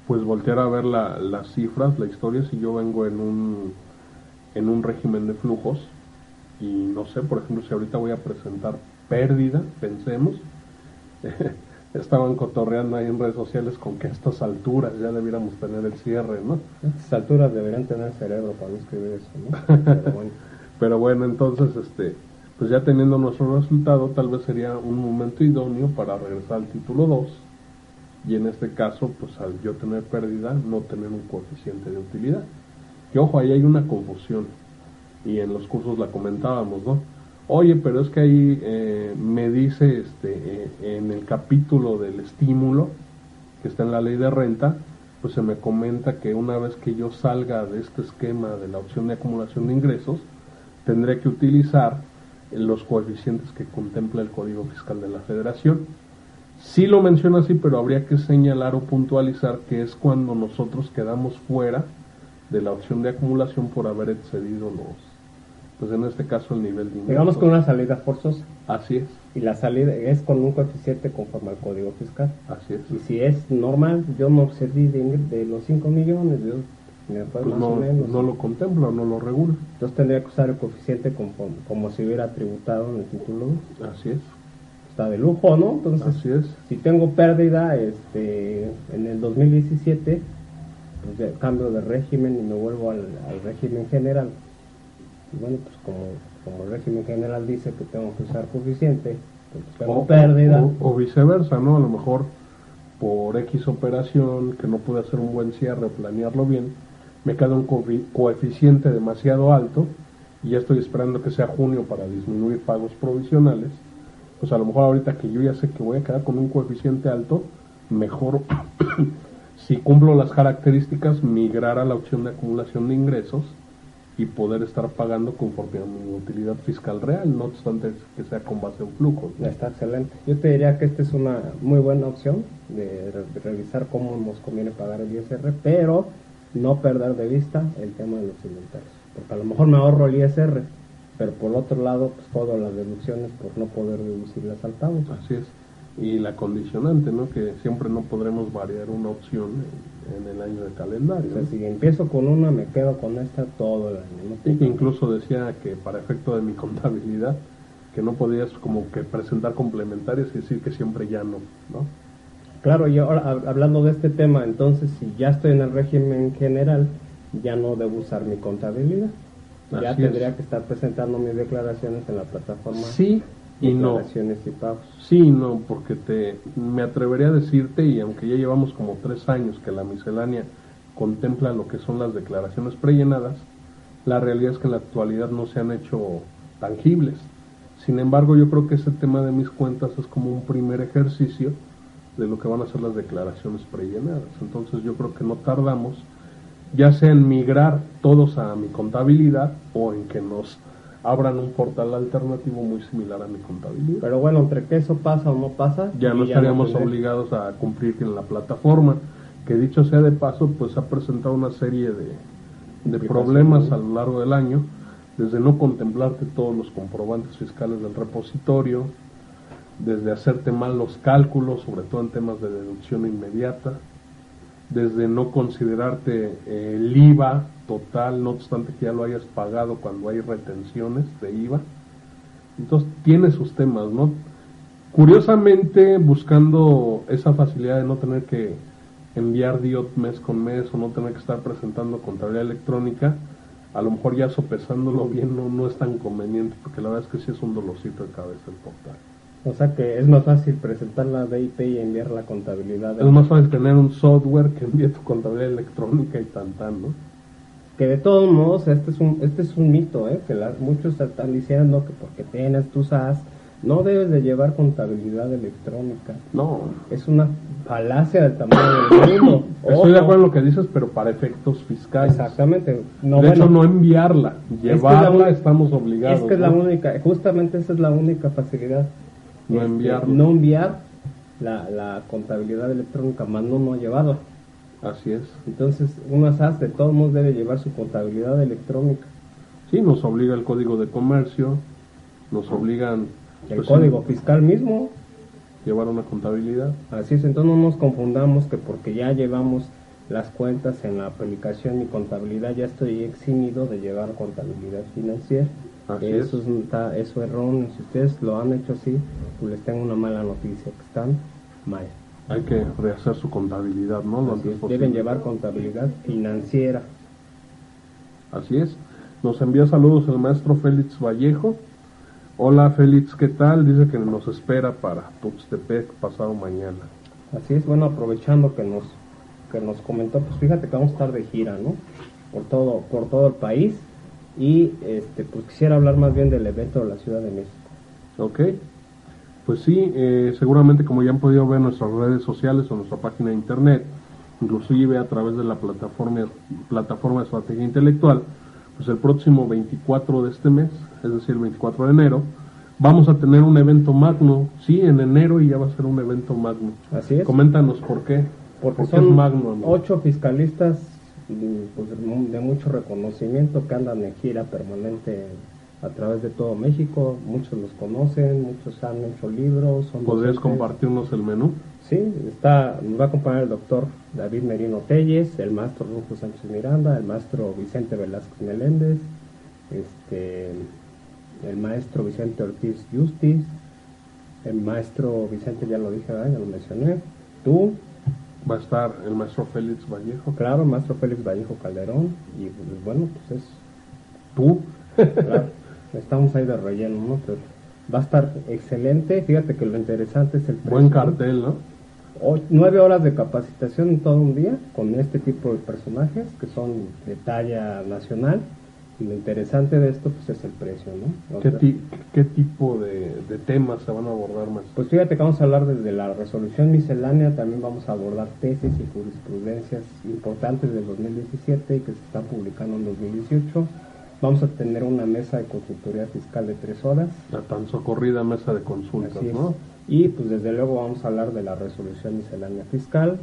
pues voltear a ver la- las cifras, la historia, si yo vengo en un, en un régimen de flujos y no sé, por ejemplo, si ahorita voy a presentar pérdida, pensemos, estaban cotorreando ahí en redes sociales con que a estas alturas ya debiéramos tener el cierre, ¿no? A estas alturas deberían tener cerebro para no escribir eso, ¿no? Pero bueno. Pero bueno, entonces, este, pues ya teniendo nuestro resultado, tal vez sería un momento idóneo para regresar al título 2 y en este caso, pues al yo tener pérdida, no tener un coeficiente de utilidad. Que ojo, ahí hay una confusión y en los cursos la comentábamos, ¿no? Oye, pero es que ahí eh, me dice este, eh, en el capítulo del estímulo que está en la ley de renta, pues se me comenta que una vez que yo salga de este esquema de la opción de acumulación de ingresos, tendré que utilizar los coeficientes que contempla el Código Fiscal de la Federación. Sí lo menciona así, pero habría que señalar o puntualizar que es cuando nosotros quedamos fuera de la opción de acumulación por haber excedido los, pues en este caso el nivel de ingresos. Digamos con una salida forzosa. Así es, Y la salida es con un coeficiente conforme al código fiscal. así es. Y si es normal, yo no excedí de, de los 5 millones, yo Pues más no, o menos. no lo contempla, no lo regula. Entonces tendría que usar el coeficiente conforme- como si hubiera tributado en el título 2. Así es, Está de lujo, ¿no? Entonces, así es. si tengo pérdida este, en el 2017, pues ya cambio de régimen y me vuelvo al, al régimen general. Y bueno, pues como, como el régimen general dice que tengo que usar coeficiente, pues tengo O- pérdida. O, o viceversa, ¿no? A lo mejor por X operación, que no pude hacer un buen cierre, planearlo bien, me queda un coefi- coeficiente demasiado alto y ya estoy esperando que sea junio para disminuir pagos provisionales. Pues a lo mejor ahorita que yo ya sé que voy a quedar con un coeficiente alto, mejor, si cumplo las características, migrar a la opción de acumulación de ingresos y poder estar pagando conforme a mi utilidad fiscal real, no obstante que sea con base en flujos. ¿no? Está excelente. Yo te diría que esta es una muy buena opción de re- revisar cómo nos conviene pagar el ISR, pero no perder de vista el tema de los inventarios. Porque a lo mejor me ahorro el ISR, pero por otro lado, pues todas las deducciones por no poder deducirlas al pago. Así es. Y la condicionante, ¿no? Que siempre no podremos variar una opción en, en el año de calendario. O sea, ¿no? si empiezo con una, me quedo con esta todo el año. ¿no? Y que incluso decía que para efecto de mi contabilidad, que no podías como que presentar complementarios y decir que siempre ya no, ¿no? Claro, y ahora hab- hablando de este tema, entonces si ya estoy en el régimen general, ya no debo usar mi contabilidad. Ya es. tendría que estar presentando mis declaraciones en la plataforma. Sí y no. Declaraciones y pagos. Sí no, porque te, me atrevería a decirte, y aunque ya llevamos como tres años que la miscelánea contempla lo que son las declaraciones prellenadas, la realidad es que en la actualidad no se han hecho tangibles. Sin embargo, yo creo que ese tema de mis cuentas es como un primer ejercicio de lo que van a ser las declaraciones prellenadas. Entonces yo creo que no tardamos, ya sea en migrar todos a mi contabilidad o en que nos abran un portal alternativo muy similar a mi contabilidad. Pero bueno, entre que eso pasa o no pasa, ya no estaríamos obligados a cumplir en la plataforma, que dicho sea de paso, pues ha presentado una serie de, de problemas a lo largo del año, desde no contemplarte todos los comprobantes fiscales del repositorio, desde hacerte mal los cálculos, sobre todo en temas de deducción inmediata, desde no considerarte eh, el IVA total, no obstante que ya lo hayas pagado cuando hay retenciones de IVA. Entonces tiene sus temas, ¿no? Curiosamente, buscando esa facilidad de no tener que enviar DIOT mes con mes o no tener que estar presentando contabilidad electrónica, a lo mejor ya sopesándolo bien no, no es tan conveniente, porque la verdad es que sí es un dolorcito de cabeza el portal. O sea que es más fácil presentar la DIP y enviar la contabilidad. Es más fácil tener un software que envíe tu contabilidad electrónica y tan tan, ¿no? Que de todos modos, este es un, este es un mito, ¿eh? que la- muchos están diciendo que porque tienes tu SAS, no debes de llevar contabilidad electrónica. No, Es una falacia del tamaño del mundo. estoy de acuerdo en lo que dices, pero para efectos fiscales. Exactamente. No, de bueno, hecho, no enviarla, que es la llevarla estamos obligados. Es que es la única, justamente esa es la única facilidad. No Este, enviarlo. No enviar la, la contabilidad electrónica, más no, no llevarla. Así es. Entonces, una SAS de todos modos debe llevar su contabilidad electrónica. Sí, nos obliga el Código de Comercio, nos obligan El pues, código fiscal mismo. llevar una contabilidad. Así es, entonces no nos confundamos que porque ya llevamos las cuentas en la aplicación y contabilidad, ya estoy eximido de llevar contabilidad financiera. Así eso es. es, está- eso es erróneo. Si ustedes lo han hecho así, pues les tengo una mala noticia, que están mal. Hay que rehacer su contabilidad, ¿no? Lo antes es, deben llevar contabilidad financiera. Así es. Nos envía saludos el maestro Félix Vallejo. Hola Félix, ¿qué tal? Dice que nos espera para Tuxtepec pasado mañana. Así es, bueno, aprovechando que nos que nos comentó, pues fíjate que vamos a estar de gira, ¿no? Por todo por todo el país y este pues quisiera hablar más bien del evento de la Ciudad de México. Ok. Pues sí, eh, seguramente como ya han podido ver en nuestras redes sociales o nuestra página de internet, inclusive a través de la plataforma, plataforma de estrategia intelectual, pues el próximo 24 de este mes, es decir, el 24 de enero, vamos a tener un evento magno, sí, en enero y ya va a ser un evento magno. Así es. Coméntanos por qué. Porque ¿Por qué son es magno, amigo? ocho fiscalistas mm, pues, de mucho reconocimiento que andan en gira permanente a través de todo México. Muchos los conocen, muchos han hecho libros. Son ¿Podrías docentes. compartirnos el menú? Sí, está, nos va a acompañar el doctor David Merino Telles, el maestro Rufo Sánchez Miranda, el maestro Vicente Velázquez Meléndez, este, el maestro Vicente Ortiz Justiz, el maestro Vicente, ya lo dije, ¿verdad? ya lo mencioné, tú, Va a estar el maestro Félix Vallejo. claro, el maestro Félix Vallejo Calderón, y pues, bueno, pues es Tú. Claro, estamos ahí de relleno, ¿no? Pero va a estar excelente. Fíjate que lo interesante es el Buen cartel, ¿no? O- nueve horas de capacitación en todo un día con este tipo de personajes que son de talla nacional. Y lo interesante de esto pues es el precio, ¿no? O ¿Qué, sea, ti- qué tipo de, de temas se van a abordar más? Pues fíjate que vamos a hablar desde la resolución miscelánea, también vamos a abordar tesis y jurisprudencias importantes del 2017 y que se están publicando en 2018. Vamos a tener una mesa de consultoría fiscal de tres horas. La tan socorrida mesa de consultas. ¿no? Y pues desde luego vamos a hablar de la resolución miscelánea fiscal.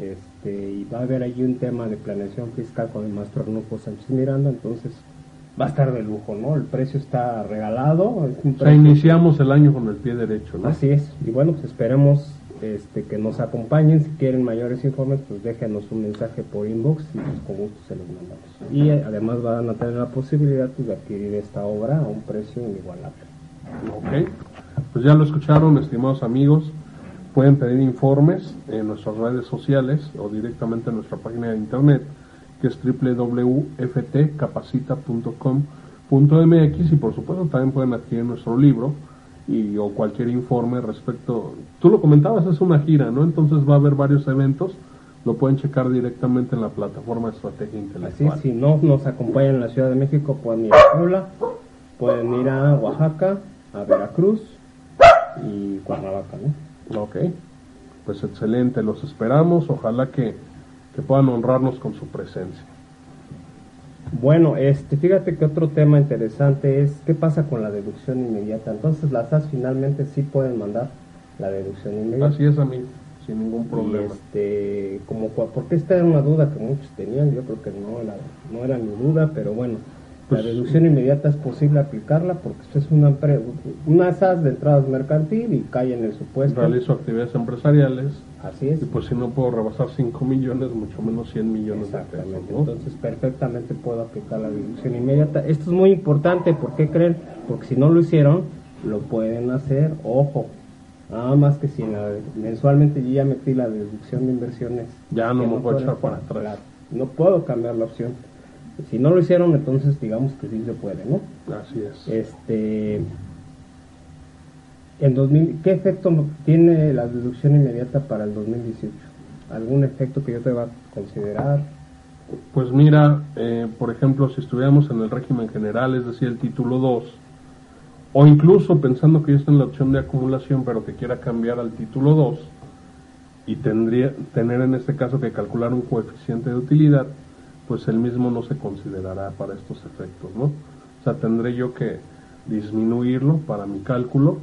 Este, y va a haber allí un tema de planeación fiscal con el maestro Arnulfo Sánchez Miranda, entonces va a estar de lujo, ¿no? El precio está regalado. Es un O sea, iniciamos el año con el pie derecho, ¿no? Así es. Y bueno, pues esperemos este, que nos acompañen. Si quieren mayores informes, pues déjenos un mensaje por inbox y pues con gusto se los mandamos. Y además van a tener la posibilidad pues, de adquirir esta obra a un precio inigualable. Ok. Pues ya lo escucharon, estimados amigos. Pueden pedir informes en nuestras redes sociales o directamente en nuestra página de internet, que es www.ftcapacita.com.mx y por supuesto también pueden adquirir nuestro libro y o cualquier informe respecto. Tú lo comentabas, es una gira, ¿no? Entonces va a haber varios eventos. Lo pueden checar directamente en la plataforma de Estrategia Así, Intelectual. si no nos acompañan en la Ciudad de México, pueden ir a Puebla, pueden ir a Oaxaca, a Veracruz y Cuernavaca, ¿no? Ok, pues excelente, los esperamos, ojalá que, que puedan honrarnos con su presencia. Bueno, este, fíjate que otro tema interesante es qué pasa con la deducción inmediata. Entonces las SAS finalmente sí pueden mandar la deducción inmediata. Así es, amigo, sin ningún problema. este, como porque esta era una duda que muchos tenían, yo creo que no era, no era mi duda, pero bueno, la deducción inmediata es posible aplicarla porque esto es una, una SAS de entradas mercantil y cae en el supuesto. Realizo actividades empresariales Así es. y pues si no puedo rebasar 5 millones, mucho menos 100 millones de Exactamente, pesos. ¿no? entonces perfectamente puedo aplicar la deducción inmediata. Esto es muy importante, ¿por qué creen? Porque si no lo hicieron, lo pueden hacer, ojo. Nada más que si la- mensualmente yo ya metí la deducción de inversiones. Ya no me puedo echar para atrás. no puedo cambiar la opción. Si no lo hicieron, entonces digamos que sí se puede, ¿no? Así es. Este, en 2000, ¿qué efecto tiene la deducción inmediata para el 2018? ¿Algún efecto que yo te va a considerar? Pues mira, eh, por ejemplo, si estuviéramos en el régimen general, es decir, el título 2, o incluso pensando que yo estoy en la opción de acumulación, pero que quiera cambiar al título 2, y tendría tener en este caso que calcular un coeficiente de utilidad, pues el mismo no se considerará para estos efectos, ¿no? O sea, tendré yo que disminuirlo para mi cálculo,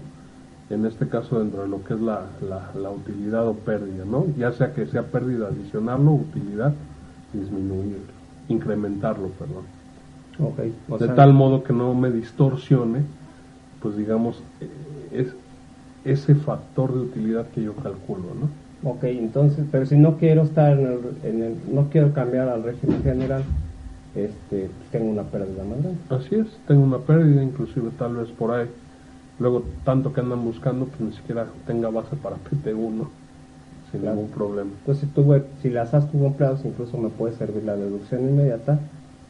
en este caso dentro de lo que es la, la, utilidad o pérdida, ¿no? Ya sea que sea pérdida, adicionarlo, utilidad, disminuirlo, incrementarlo, perdón. Okay, de tal modo que no me distorsione, pues digamos, eh, es ese factor de utilidad que yo calculo, ¿no? Ok, entonces, pero si no quiero estar en el, no quiero cambiar al régimen general, este, tengo una pérdida más Así es, tengo una pérdida, inclusive tal vez por ahí. Luego, tanto que andan buscando, pues ni siquiera tenga base para PT1, sin ningún problema. Entonces, si, tú, si las has como empleados, incluso me puede servir la deducción inmediata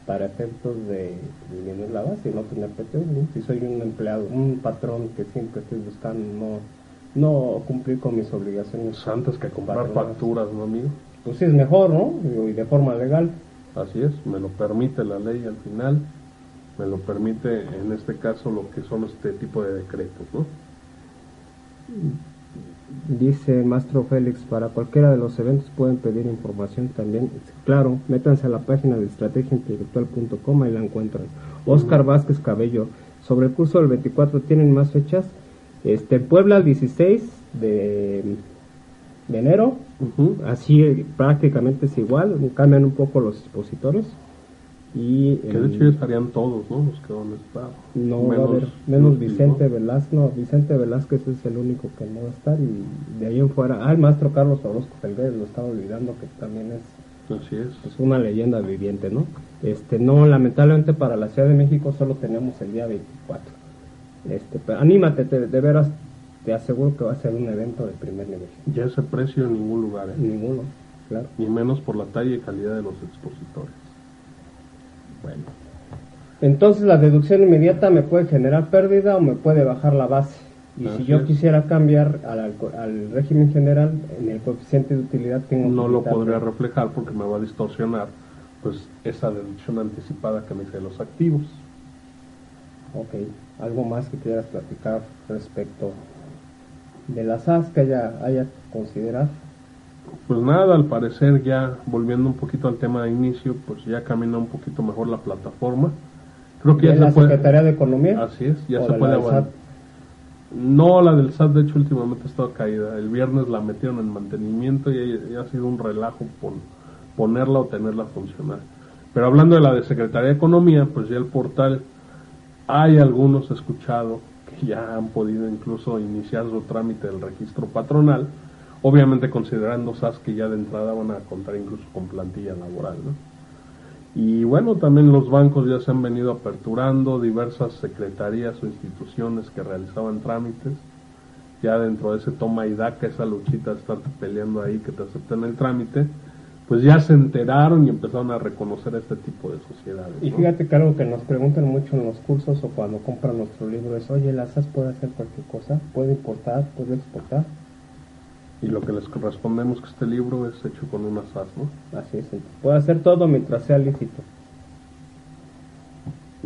para efectos de disminuir la base y no tener PT1. Si soy un empleado, un patrón que siempre estoy buscando, no no cumplir con mis obligaciones. Antes que comprar facturas, ¿no, amigo? Pues sí, es mejor, ¿no? Y de forma legal. Así es, me lo permite la ley al final, me lo permite en este caso lo que son este tipo de decretos, ¿no? Dice Maestro Félix, para cualquiera de los eventos pueden pedir información también. Claro, métanse a la página de estrategiaintelectual.com y la encuentran. Oscar Vázquez Cabello, sobre el curso del 24, ¿tienen más fechas? Este, Puebla el 16 de, enero, así prácticamente es igual, cambian un poco los expositores. Y que de hecho ya estarían todos, ¿no? Los que van a estar. No va a haber, menos Vicente Velázquez, no, Vicente Velázquez es el único que no va a estar y de ahí en fuera, ah, el maestro Carlos Orozco Felgueres, lo estaba olvidando que también es Así es. es una leyenda viviente, ¿no? Este, no, lamentablemente para la Ciudad de México solo tenemos el día 24. Este, pero anímate, de veras, te aseguro que va a ser un evento de primer nivel. Ya ese precio en ningún lugar, ¿eh? Ninguno, claro. Ni menos por la talla y calidad de los expositores. Bueno. Entonces la deducción inmediata me puede generar pérdida o me puede bajar la base. Y si yo quisiera cambiar al, al, régimen general, en el coeficiente de utilidad tengo No lo podría reflejar porque me va a distorsionar pues esa deducción anticipada que me hice de los activos. Ok. ¿Algo más que quieras platicar respecto de las SAS que haya, haya considerado? Pues nada, al parecer ya volviendo un poquito al tema de inicio, pues ya camina un poquito mejor la plataforma. Creo que ya se la puede... Secretaría de Economía? Así es, ya se puede avanzar. No, la del SAT de hecho últimamente ha estado caída. El viernes la metieron en mantenimiento y, ha sido un relajo por ponerla o tenerla funcional. Pero hablando de la de Secretaría de Economía, pues ya el portal hay algunos escuchado que ya han podido incluso iniciar su trámite del registro patronal, obviamente considerando SAS que ya de entrada van a contar incluso con plantilla laboral. Y bueno, también los bancos ya se han venido aperturando, diversas secretarías o instituciones que realizaban trámites, ya dentro de ese toma y daca, esa luchita de estarte peleando ahí que te acepten el trámite, pues ya se enteraron y empezaron a reconocer este tipo de sociedades. Y fíjate que algo que nos preguntan mucho en los cursos o cuando compran nuestro libro es, oye, ¿la SAS puede hacer cualquier cosa? ¿Puede importar? ¿Puede exportar? Y lo que les respondemos que este libro es hecho con una SAS, ¿no? Así es, puede hacer todo mientras sea lícito.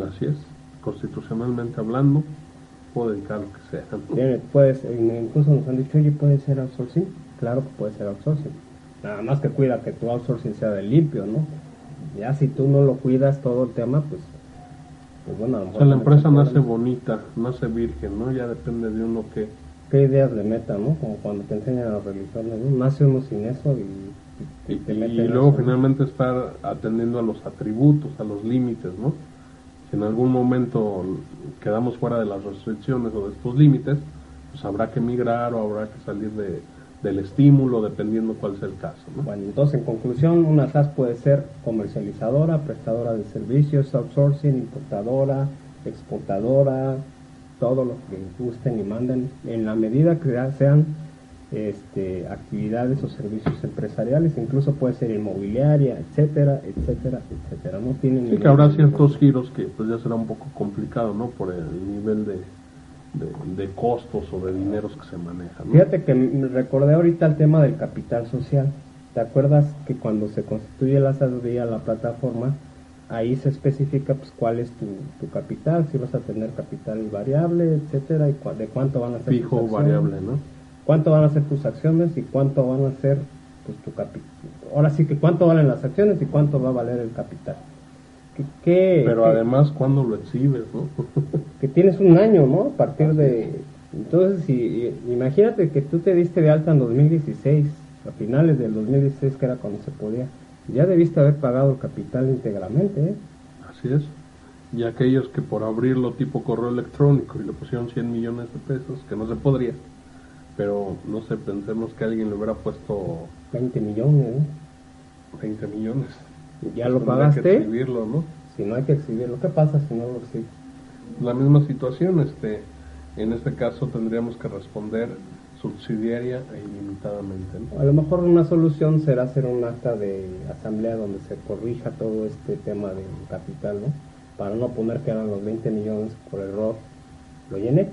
Así es, constitucionalmente hablando, puede dedicar lo que sea. puedes, incluso nos han dicho, oye, ¿puede ser outsourcing? Claro que puede ser outsourcing Nada más que cuida que tu outsourcing sea de limpio, ¿no? Ya si tú no lo cuidas todo el tema, pues, pues bueno, a lo mejor... O sea, la empresa nace bonita, nace virgen, ¿no? Ya depende de uno que... ¿Qué ideas le metan, no? Como cuando te enseñan a religiones, ¿no? Nace uno sin eso y... Y, te y luego finalmente estar atendiendo a los atributos, a los límites, ¿no? Si en algún momento quedamos fuera de las restricciones o de estos límites, pues habrá que migrar o habrá que salir de, del estímulo, dependiendo cuál sea el caso. Bueno, entonces en conclusión, una SAS puede ser comercializadora, prestadora de servicios, outsourcing, importadora, exportadora, todo lo que gusten y manden, en la medida que sean este, actividades o servicios empresariales, incluso puede ser inmobiliaria, etcétera, etcétera, etcétera. No tienen sí, que habrá ciertos giros que pues ya será un poco complicado, ¿no? Por el nivel de, de, costos o de dineros que se manejan. Fíjate que me recordé ahorita el tema del capital social. ¿Te acuerdas que cuando se constituye la a la plataforma, ahí se especifica pues cuál es tu, tu, capital, si vas a tener capital variable, etcétera, y de cuánto van a ser fijo o variable, ¿no? Cuánto van a ser tus acciones y cuánto van a ser pues tu capital. Ahora sí que cuánto valen las acciones y cuánto va a valer el capital. ¿Qué, Pero además cuándo lo exhibes, ¿no? que tienes un año, ¿no? A partir de entonces si imagínate que tú te diste de alta en 2016, a finales del 2016 que era cuando se podía ya debiste haber pagado el capital íntegramente. ¿eh? Así es. Y aquellos que por abrirlo tipo correo electrónico y le pusieron 100 millones de pesos, que no se podría, pero no sé, pensemos que alguien le hubiera puesto 20 millones. ¿eh? 20 millones. ¿Ya lo pagaste? Hay que exhibirlo, ¿no? Si no hay que exhibirlo, ¿qué pasa si no lo exhibes? La misma situación, este, en este caso tendríamos que responder subsidiaria e ilimitadamente. A lo mejor una solución será hacer un acta de asamblea donde se corrija todo este tema del capital, ¿no? Para no poner que eran los 20 millones por error. ¿Lo llené?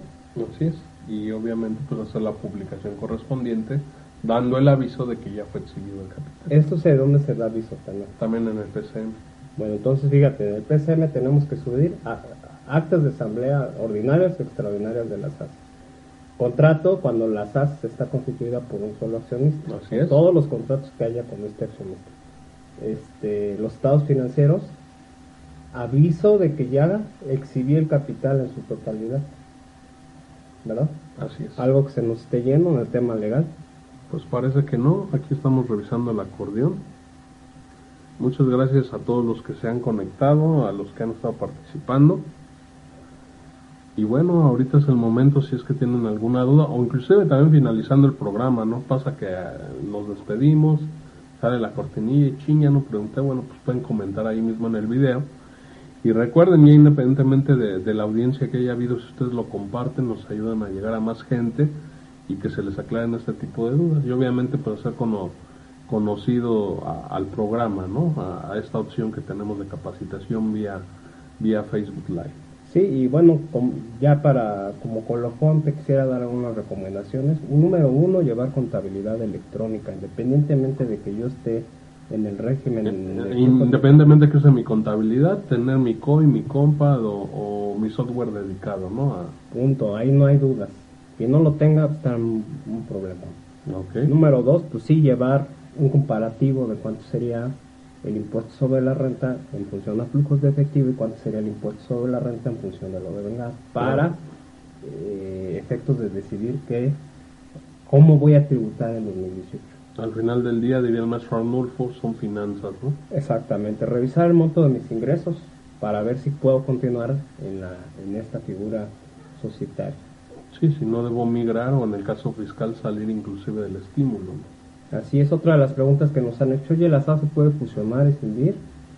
Así es. Y obviamente pues hacer la publicación correspondiente dando el aviso de que ya fue exhibido el capital. ¿Esto sé dónde se da aviso también? También en el PCM. Bueno, entonces fíjate, en el PCM tenemos que subir actas de asamblea ordinarias y extraordinarias de las SAS Contrato cuando la SAS está constituida por un solo accionista. Todos los contratos que haya con este accionista. Este, los estados financieros, aviso de que ya exhibí el capital en su totalidad. ¿Verdad? Así es. Algo que se nos esté yendo en el tema legal. Pues parece que no. Aquí estamos revisando el acordeón. Muchas gracias a todos los que se han conectado, a los que han estado participando. Y bueno, ahorita es el momento si es que tienen alguna duda o inclusive también finalizando el programa, ¿no? Pasa que eh, nos despedimos, sale la cortinilla y chiña, no pregunté, bueno, pues pueden comentar ahí mismo en el video. Y recuerden, ya independientemente de, la audiencia que haya habido, si ustedes lo comparten, nos ayudan a llegar a más gente y que se les aclaren este tipo de dudas. Y obviamente pues ser conocido al programa, ¿no? A, a, esta opción que tenemos de capacitación vía, vía Facebook Live. Sí, y bueno, ya para como colofón te quisiera dar algunas recomendaciones. Número uno, llevar contabilidad electrónica, independientemente de que yo esté en el régimen. Independientemente de que use mi contabilidad, tener mi COI, mi COMPAD o, mi software dedicado, ¿no? Punto, ahí no hay dudas. Si no lo tenga, está un, problema. Número dos, pues sí, llevar un comparativo de cuánto sería el impuesto sobre la renta en función a flujos de efectivo y cuánto sería el impuesto sobre la renta en función de lo de vengas para eh, efectos de decidir que cómo voy a tributar en 2018. Al final del día, diría el maestro Arnulfo, son finanzas, ¿no? Exactamente, revisar el monto de mis ingresos para ver si puedo continuar en, la, en esta figura societaria. Sí, si no debo migrar o en el caso fiscal salir inclusive del estímulo. ¿no? Así es otra de las preguntas que nos han hecho. Oye, ¿la SAS se puede fusionar, escindir?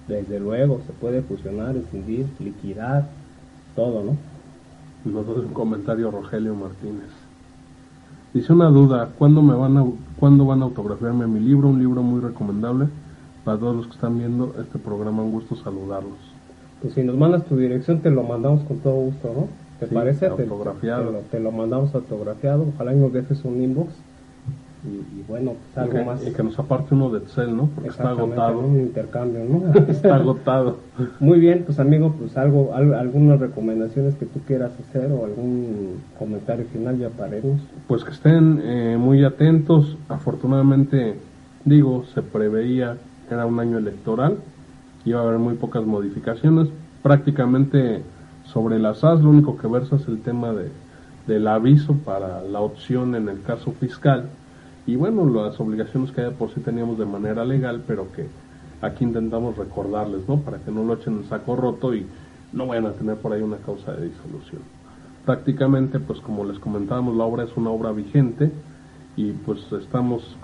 Desde luego, se puede fusionar, escindir, liquidar, todo, ¿no? Nos hace un comentario Rogelio Martínez. Dice una duda, ¿cuándo, me van a, ¿cuándo van a autografiarme mi libro? Un libro muy recomendable para todos los que están viendo este programa. Un gusto saludarlos. Pues si nos mandas tu dirección, te lo mandamos con todo gusto, ¿no? ¿Te parece? Autografiado. Te, lo, te, lo, mandamos autografiado. Ojalá nos dejes un inbox y, bueno, pues algo más. Y que nos aparte uno de Excel, ¿no? Porque está agotado. Un intercambio, ¿no? está agotado. Muy bien, pues amigo, pues algo, algunas recomendaciones que tú quieras hacer o algún comentario final ya paremos. Pues que estén eh, muy atentos. Afortunadamente, digo, se preveía que era un año electoral, iba a haber muy pocas modificaciones. Prácticamente sobre las AS, lo único que versa es el tema de, del aviso para la opción en el caso fiscal y bueno, las obligaciones que por sí teníamos de manera legal, pero que aquí intentamos recordarles, ¿no? Para que no lo echen en saco roto y no vayan a tener por ahí una causa de disolución. Prácticamente, pues como les comentábamos, la obra es una obra vigente y pues estamos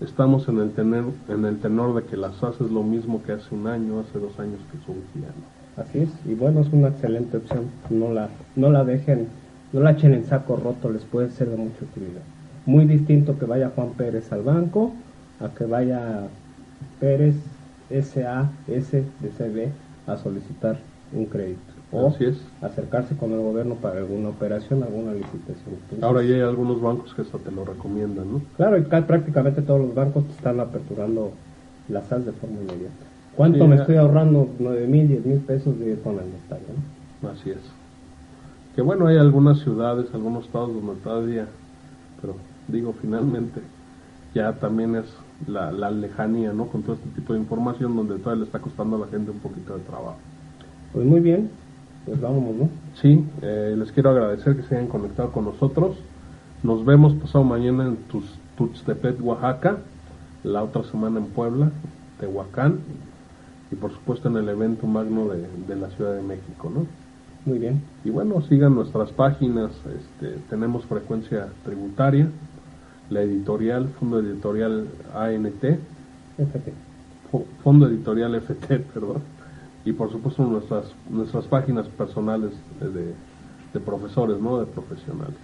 estamos en el tener en el tenor de que las haces lo mismo que hace un año, hace dos años que surgían. Así es, y bueno, es una excelente opción. No la no la dejen, no la echen en saco roto, les puede ser de mucha utilidad. muy distinto que vaya Juan Pérez al banco a que vaya Pérez SAS de CB a solicitar un crédito o Así es. acercarse con el gobierno para alguna operación, alguna licitación. Entonces, Ahora ya hay algunos bancos que hasta te lo recomiendan, ¿no? Claro, y ca- prácticamente todos los bancos te están aperturando las SAS de forma inmediata. ¿Cuánto Sí, me ya. estoy ahorrando? 9 mil, 10 mil pesos de ir con el notario. ¿no? Así es. Que bueno, hay algunas ciudades, algunos estados donde todavía, pero digo, finalmente, ya también es la, la lejanía, ¿no? Con todo este tipo de información donde todavía le está costando a la gente un poquito de trabajo. Pues muy bien, pues vámonos, ¿no? Sí, eh, les quiero agradecer que se hayan conectado con nosotros. Nos vemos pasado mañana en Tuxtepec, Oaxaca, la otra semana en Puebla, Tehuacán, y por supuesto en el evento magno de, de la Ciudad de México, ¿no? Muy bien. Y bueno, sigan nuestras páginas, este, tenemos frecuencia tributaria, la editorial, Fondo Editorial ANT, FT. Fo- Fondo Editorial FT, perdón, y por supuesto nuestras, nuestras páginas personales de- de profesores, ¿no? De profesionales.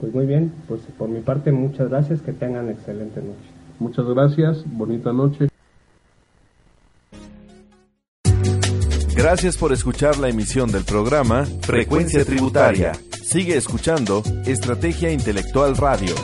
Pues muy bien, pues por mi parte muchas gracias, que tengan excelente noche. Muchas gracias, bonita noche. Gracias por escuchar la emisión del programa Frecuencia Tributaria. Sigue escuchando Estrategia Intelectual Radio.